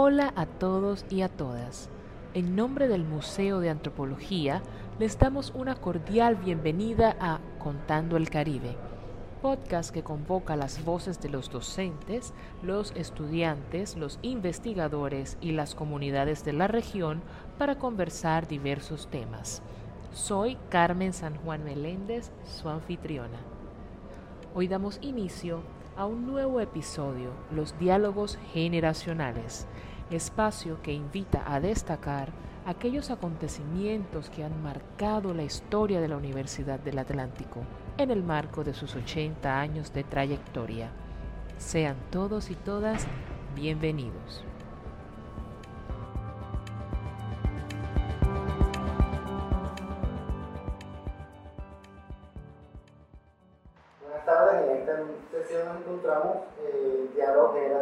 Hola a todos y a todas. En nombre del Museo de Antropología, les damos una cordial bienvenida a Contando el Caribe, podcast que convoca las voces de los docentes, los estudiantes, los investigadores y las comunidades de la región para conversar diversos temas. Soy Carmen San Juan Meléndez, su anfitriona. Hoy damos inicio a un nuevo episodio, los diálogos generacionales, espacio que invita a destacar aquellos acontecimientos que han marcado la historia de la Universidad del Atlántico en el marco de sus 80 años de trayectoria. Sean todos y todas bienvenidos.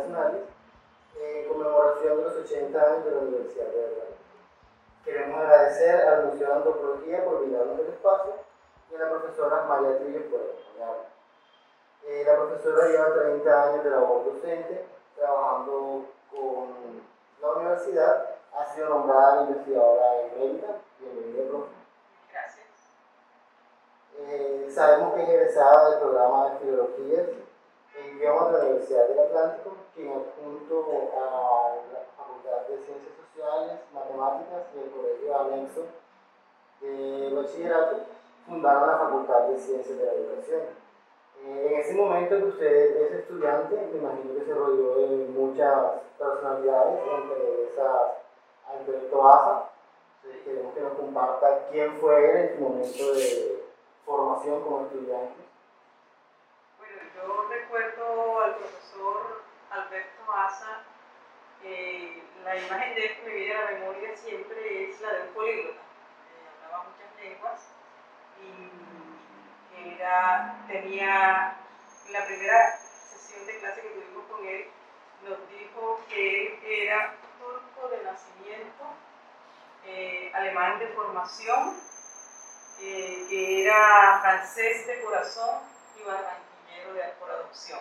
Generacionales en conmemoración de los 80 años de la Universidad de Atlántico. Queremos agradecer al Museo de Antropología por brindarnos el espacio y a la profesora María Trillo por acompañarnos. Eh, la profesora lleva 30 años de labor docente trabajando con la universidad, ha sido nombrada investigadora emérita. Bienvenida, profe. Gracias. Eh, sabemos que es egresada del programa de Filologías Idiomas de la Universidad del Atlántico, quien junto a la Facultad de Ciencias Sociales, Matemáticas y el Colegio Anexo de Bachillerato fundaron la Facultad de Ciencias de la Educación. Eh, en ese momento que usted es estudiante, me imagino que se rodeó de muchas personalidades, entre esas Alberto Asa. Queremos que nos comparta quién fue él en su momento de formación como estudiante. Bueno, yo recuerdo al profesor Alberto Asa, eh, la imagen de él que me viene a la memoria siempre es la de un políglota, que hablaba muchas lenguas y era, tenía la primera sesión de clase que tuvimos con él, nos dijo que él era turco de nacimiento, eh, alemán de formación, eh, que era francés de corazón y barranquillero de, por adopción.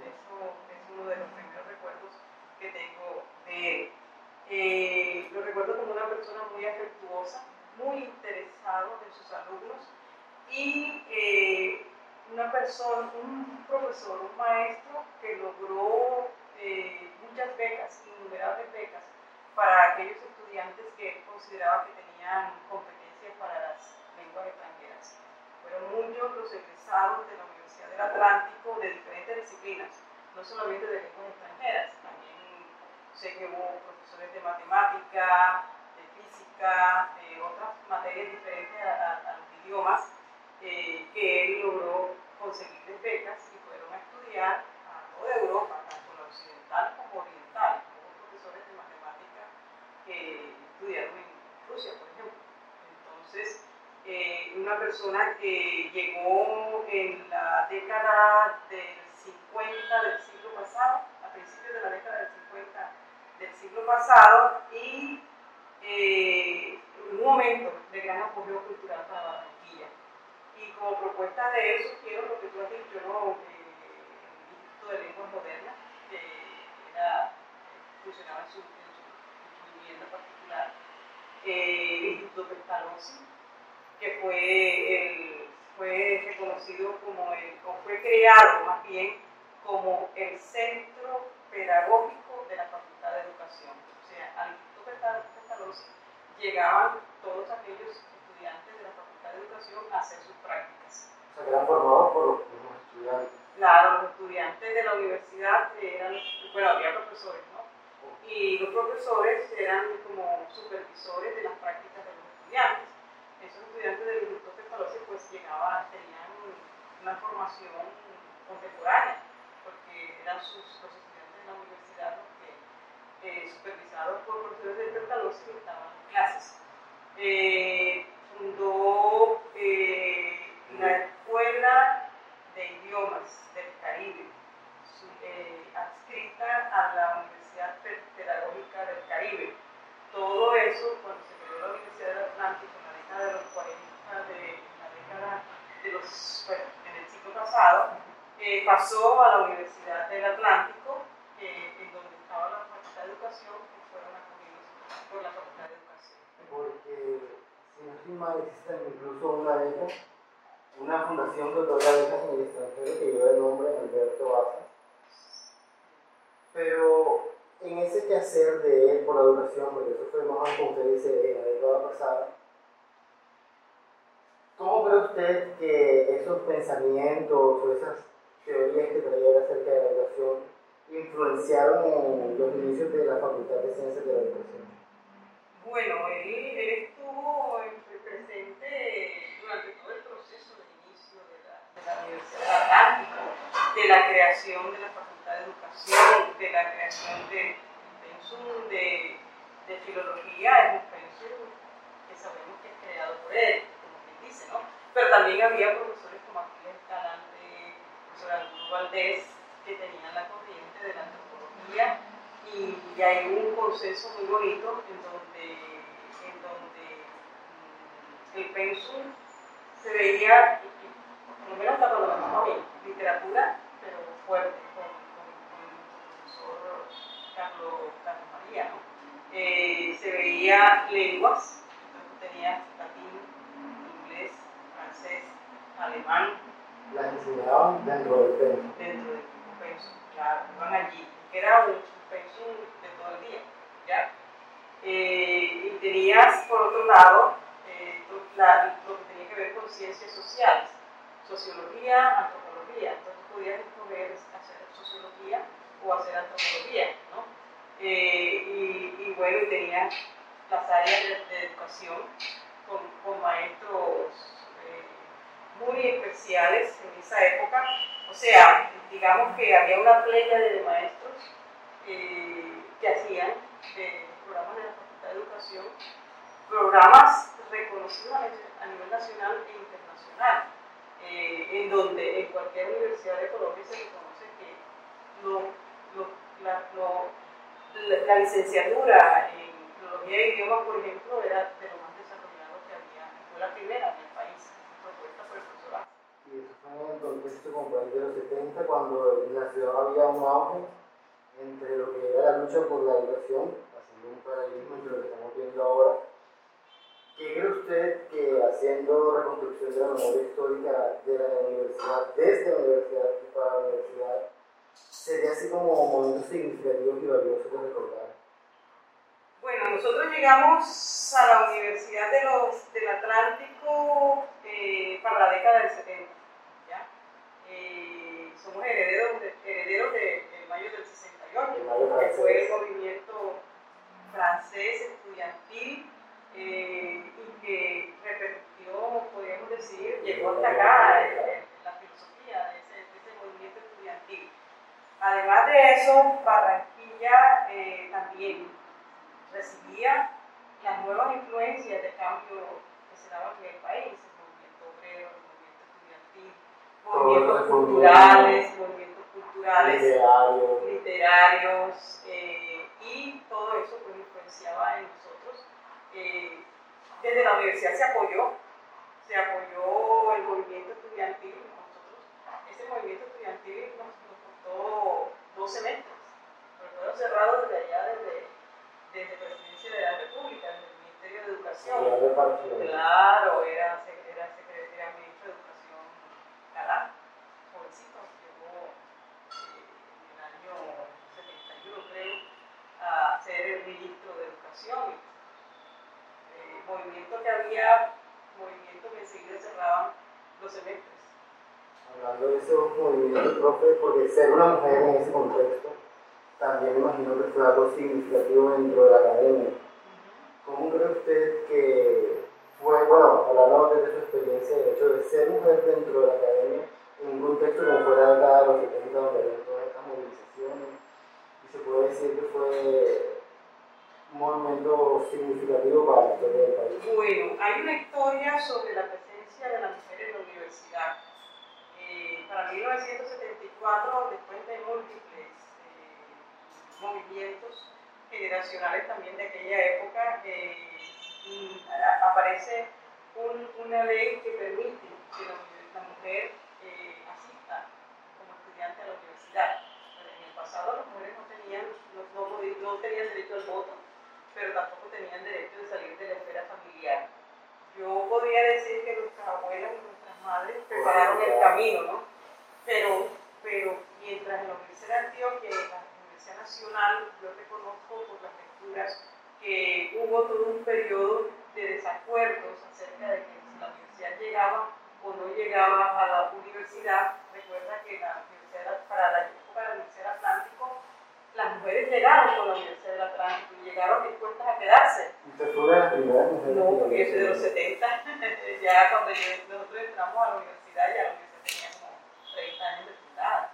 Eso es uno de los que tengo de él. Eh, lo recuerdo como una persona muy afectuosa, muy interesado en sus alumnos y eh, una persona, un profesor, un maestro que logró eh, muchas becas, innumerables becas para aquellos estudiantes que él consideraba que tenían competencias para las lenguas extranjeras. Fueron muchos los egresados de la Universidad del Atlántico de diferentes disciplinas, no solamente de lenguas extranjeras, también sé que hubo profesores de matemática, de física, de otras materias diferentes a, los idiomas, eh, que él logró conseguir becas y fueron a estudiar a toda Europa, tanto la occidental como oriental. Hubo profesores de matemática que estudiaron en Rusia, por ejemplo. Entonces, eh, una persona que llegó en la década del 50 del siglo pasado, a principios de la década del 50 del siglo pasado, y eh, un momento de gran apogeo cultural para Barranquilla. Y como propuesta de eso, quiero lo que tú has dicho, ¿no? Eh, el Instituto de Lenguas Modernas, que era, funcionaba en su, en vivienda particular, eh, el Instituto Pestalozzi, que fue, fue reconocido como el, fue creado más bien como el centro pedagógico de la Facultad de Educación. O sea, al Instituto Pestalozzi llegaban todos aquellos estudiantes de la Facultad de Educación a hacer sus prácticas. O sea, que eran formados por los mismos estudiantes. Claro, los estudiantes de la universidad eran, bueno, había profesores, ¿no? Y los profesores eran como supervisores de las prácticas de los estudiantes. Esos estudiantes del Instituto Pestalozzi pues llegaban, tenían una formación contemporánea, porque eran sus, los estudiantes de la universidad los eh, supervisados por profesores del Pestalozzi, estaban en clases. Eh, fundó eh, la Escuela de Idiomas del Caribe, eh, adscrita a la Universidad Pedagógica del Caribe. Todo eso, cuando se creó la Universidad del Atlántico en la década de los 40, de la década de los, bueno, en el siglo pasado, eh, pasó a la Universidad del Atlántico, en donde estaba la Facultad de Educación que fueron acogidos por la Facultad de Educación. Porque, si no estoy mal, existe incluso una beca, una fundación que otorga becas en el extranjero que lleva el nombre de Alberto Baza. Pero en ese quehacer de él por la educación, porque eso fue más como usted dice en la década pasada, ¿cómo cree usted que esos pensamientos o esas teorías que traía acerca de la educación influenciaron en los inicios de la Facultad de Ciencias de la Educación? Bueno, él, estuvo presente durante todo el proceso de inicio de la, Universidad Atlántico, de la creación de la Facultad de Educación, de la creación del pensum de, filología, es un pensum que sabemos que es creado por él, como quien dice, ¿no? Pero también había profesores como Aquiles Escalante, profesor Arturo Valdés, que tenían la corriente de la antropología y, hay un consenso muy bonito en donde, en donde mm, el pensum se veía, por lo menos hasta cuando literatura, pero fuerte, con, con, con el profesor Carlos, Carlos María, ¿no? Eh, se veía lenguas, entonces tenía latín, inglés, francés, alemán. ¿Las enseñaban dentro del pensum? Dentro del iban allí, era un pensum de todo el día, ¿ya? Eh, y tenías, por otro lado, eh, lo que tenía que ver con ciencias sociales, sociología, antropología. Entonces podías escoger hacer sociología o hacer antropología, ¿no? Eh, y, y, bueno, tenías las áreas de, educación con, con maestros muy especiales en esa época. O sea, digamos que había una playa de maestros eh, que hacían de programas de la Facultad de Educación, programas reconocidos a nivel nacional e internacional, eh, en donde en cualquier universidad de Colombia se reconoce que la, licenciatura en filología e idiomas, por ejemplo, era de lo más desarrollado que había, fue la primera en el país, propuesta por el profesor A. Y eso fue en el contexto como de los 70, cuando en la ciudad había un auge entre lo que era la lucha por la educación, haciendo un paralelismo entre lo que estamos viendo ahora. ¿Qué cree usted que haciendo reconstrucción de la memoria histórica de la universidad, desde la universidad y para la universidad, sería así como momentos significativos y valiosos de recordar? Bueno, nosotros llegamos a la Universidad de los, del Atlántico eh, para la década del 70. ¿ya? Eh, somos herederos, de, herederos de, de mayo del 68, que fue el movimiento francés estudiantil eh, y que repercutió, podríamos decir, llegó hasta acá en, en la filosofía de ese, de ese, movimiento estudiantil. Además de eso, Barranquilla eh, también recibía las nuevas influencias de cambio que se daban en el país, el movimiento obrero, el movimiento estudiantil, movimientos culturales, movimientos culturales, literarios, literarios eh, y todo eso pues influenciaba en nosotros. Eh, desde la universidad se apoyó, se apoyó el movimiento estudiantil, nosotros, ese movimiento estudiantil nos, nos costó dos semestres, pero fueron cerrados desde allá, desde, desde Presidencia de la República, desde el Ministerio de Educación. Claro, era ministro de Educación Galán, jovencito, llegó eh, en el año 71, creo, a ser el Educación. Eh, movimiento que había, movimiento que enseguida cerraban los semestres. Hablando de esos movimientos, profe, porque ser una mujer en ese contexto, también me imagino que fue algo significativo dentro de la academia. ¿Cómo cree usted que fue, bueno, hablando de su experiencia, el hecho de ser mujer dentro de la academia, en un contexto como fuera de acá de los 70, donde había todas estas movilizaciones, y se puede decir que fue un movimiento significativo para la historia del país? Bueno, hay una historia sobre la presencia de la mujer en la universidad. Eh, para 1974, después de múltiples eh, movimientos generacionales también de aquella época, eh, aparece un, una ley que permite que la, mujer asista como estudiante a la universidad. En el pasado las mujeres no tenían, no, tenían derecho al voto, pero tampoco tenían derecho de salir de la esfera familiar. Yo podría decir que nuestras abuelas y nuestras madres prepararon el camino, ¿no? Pero, pero mientras en la Universidad de Antioquia, en la Universidad Nacional, yo reconozco por las lecturas que hubo todo un periodo de desacuerdos acerca de que si la universidad llegaba o no llegaba a la universidad, recuerda que la universidad, para la época de la Universidad Atlántico, las mujeres llegaron con la Universidad del Atlántico y llegaron dispuestas a quedarse. ¿Usted fue de las primeras mujeres? No, que porque yo soy de los 70, ya cuando yo- nosotros entramos a la universidad, ya la universidad tenía como 30 años de fundada.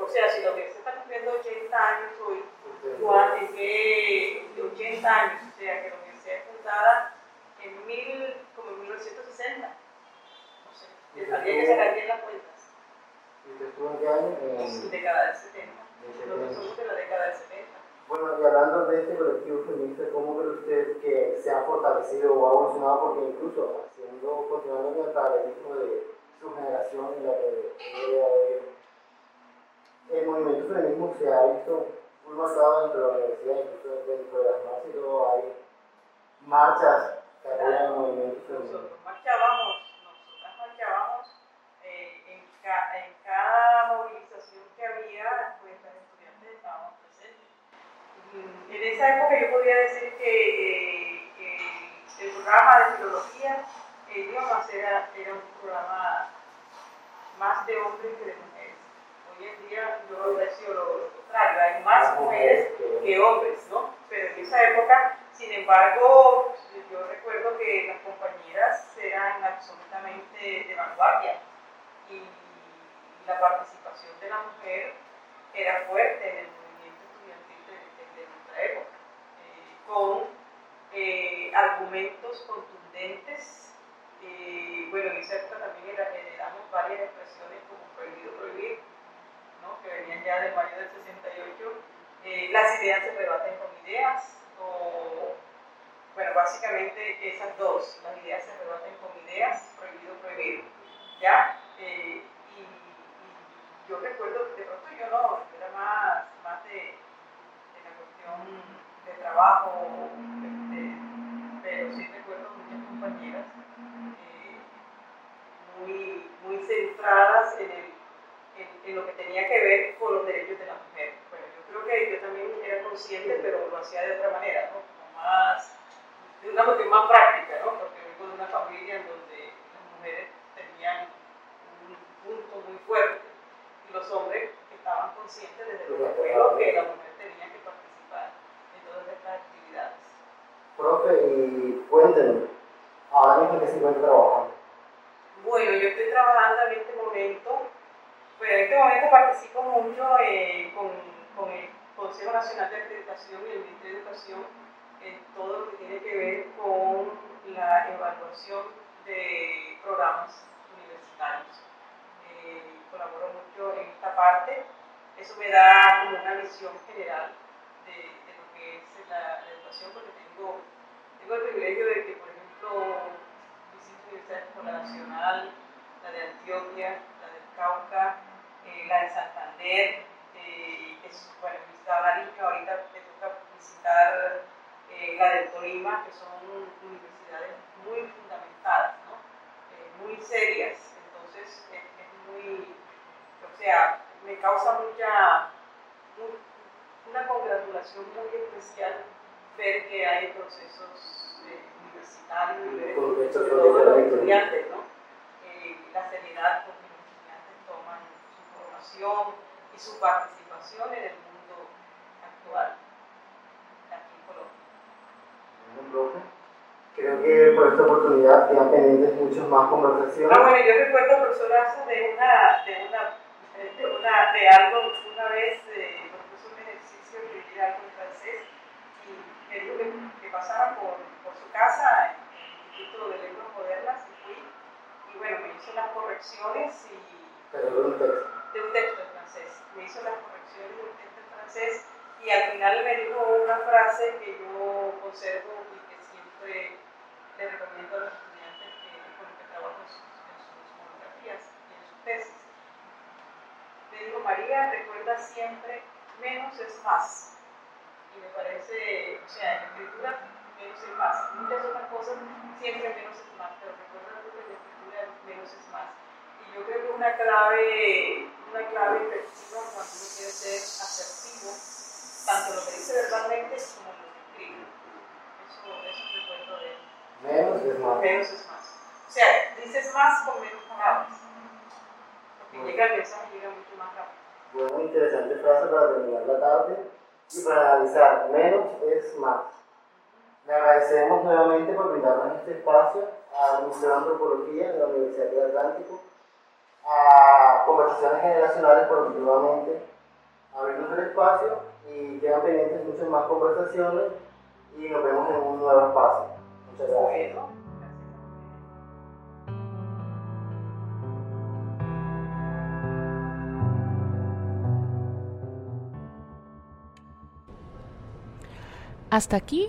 O sea, si la universidad está cumpliendo 80 años hoy, Usted- ¿cuál- ¿en qué? De 80 años, o sea, que la universidad es fundada en mil, como en 1960. No sé, habría que sacar bien las cuentas. ¿Usted estuvo en qué año? En- década del 70. En Nosotros 70. somos de la década del 70. Bueno, y hablando de este colectivo feminista, ¿cómo cree usted que se ha fortalecido o ha evolucionado? Porque incluso haciendo, continuando con el paralelismo de su generación en la que el movimiento feminismo se ha visto muy marcado dentro de la universidad, incluso dentro de las marchas y todo, hay marchas que apoyan el movimiento feminista. Nosotros marchábamos, nosotras marchábamos eh, en, ca- en cada movilización que había, pues las estudiantes estábamos presentes. Mm, En esa época yo podría decir que, eh, que el programa de filología, el idiomas era, era un programa más de hombres que de mujeres. Hoy en día yo lo, lo contrario, hay más mujeres que hombres, ¿no? Pero en esa época, sin embargo, yo recuerdo que las compañeras eran absolutamente de vanguardia y la participación de la mujer era fuerte en el movimiento estudiantil de, de- de nuestra época, eh, con eh, argumentos contundentes. eh, bueno, en esa época también heredamos varias expresiones como prohibido prohibir, ¿no? que venían ya de mayo del 68. Eh, las ideas se rebaten con ideas, o, bueno, básicamente esas dos, las ideas se rebaten con ideas, prohibido prohibir, ¿ya? Eh, y, y yo recuerdo, de pronto yo no, era más, más de, de la cuestión de trabajo, este, pero sí recuerdo muchas compañeras eh, muy, muy centradas en, el, en, lo que tenía que ver con los derechos de la mujer. Bueno, yo creo que yo también era consciente, pero lo hacía de otra manera, ¿no? Más, de una cuestión más práctica, ¿no? Porque vengo de una familia en donde las mujeres tenían un punto muy fuerte y los hombres estaban conscientes desde los abuelos que la mujer tenía que participar en todas estas actividades. Profe, y cuéntenos, ahora mismo qué se encuentra trabajando. Bueno, yo estoy trabajando en este momento, pues en este momento participo mucho eh, con, con el Consejo Nacional de Acreditación y el Ministerio de Educación en todo lo que tiene que ver con la evaluación de programas universitarios. Eh, colaboro mucho en esta parte, eso me da como una visión general de, lo que es la educación, porque tengo, tengo el privilegio de que, por ejemplo, visito universidades como la Nacional, la de Antioquia, la del Cauca, eh, la de Santander, eh, es, bueno, visitar Nariño, ahorita me toca visitar eh, la del Tolima, que son universidades muy fundamentadas, ¿no? Eh, muy serias, entonces es, muy, o sea, me causa mucha, una congratulación muy especial ver que hay procesos eh, universitarios y ver Con estos sobre todo los estudiantes, ¿no? Eh, la seriedad con que los estudiantes toman su formación y su participación en el mundo actual aquí en Colombia. Creo que por esta oportunidad quedan pendientes muchas más conversaciones. Ah, bueno, yo recuerdo, profesor de una, de una, de una, de algo, una vez eh, nos puso un ejercicio de escribir algo en francés y me dijo que, que pasara por, por su casa en el Instituto de Lenguas Modernas y fui, y bueno, me hizo las correcciones y Pero de un texto. de un texto en francés. Me hizo las correcciones de un texto en francés y al final me dijo una frase que yo conservo y que siempre le recomiendo a los estudiantes que, con los que trabajo en sus, en sus monografías y en sus tesis. Me dijo, María, recuerda siempre, menos es más. Y me parece, o sea, en escritura menos es más. Muchas otras cosas siempre menos es más, pero recuerda que en escritura menos es más. Y yo creo que una clave, una clave efectiva cuando uno quiere ser asertivo, tanto lo que dice verbalmente como lo que escribe. Eso, eso recuerdo de él. Menos es más. Menos es más. O sea, dices más con menos palabras. Porque llega el mensaje, llega mucho más rápido. Bueno, interesante frase para terminar la tarde y para analizar, menos es más. Le agradecemos nuevamente por brindarnos este espacio al Museo de Antropología de la Universidad del Atlántico, a Conversaciones Generacionales por nuevamente abrirnos el espacio y quedan pendientes muchas más conversaciones y nos vemos en un nuevo espacio. Muchas gracias. Hasta aquí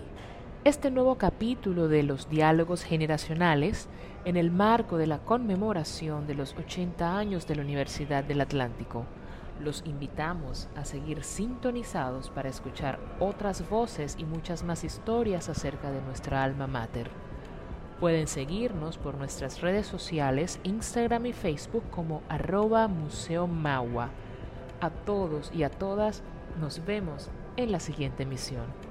este nuevo capítulo de los diálogos generacionales en el marco de la conmemoración de los 80 años de la Universidad del Atlántico. Los invitamos a seguir sintonizados para escuchar otras voces y muchas más historias acerca de nuestra alma mater. Pueden seguirnos por nuestras redes sociales, Instagram y Facebook como arroba Museo. A todos y a todas nos vemos en la siguiente emisión.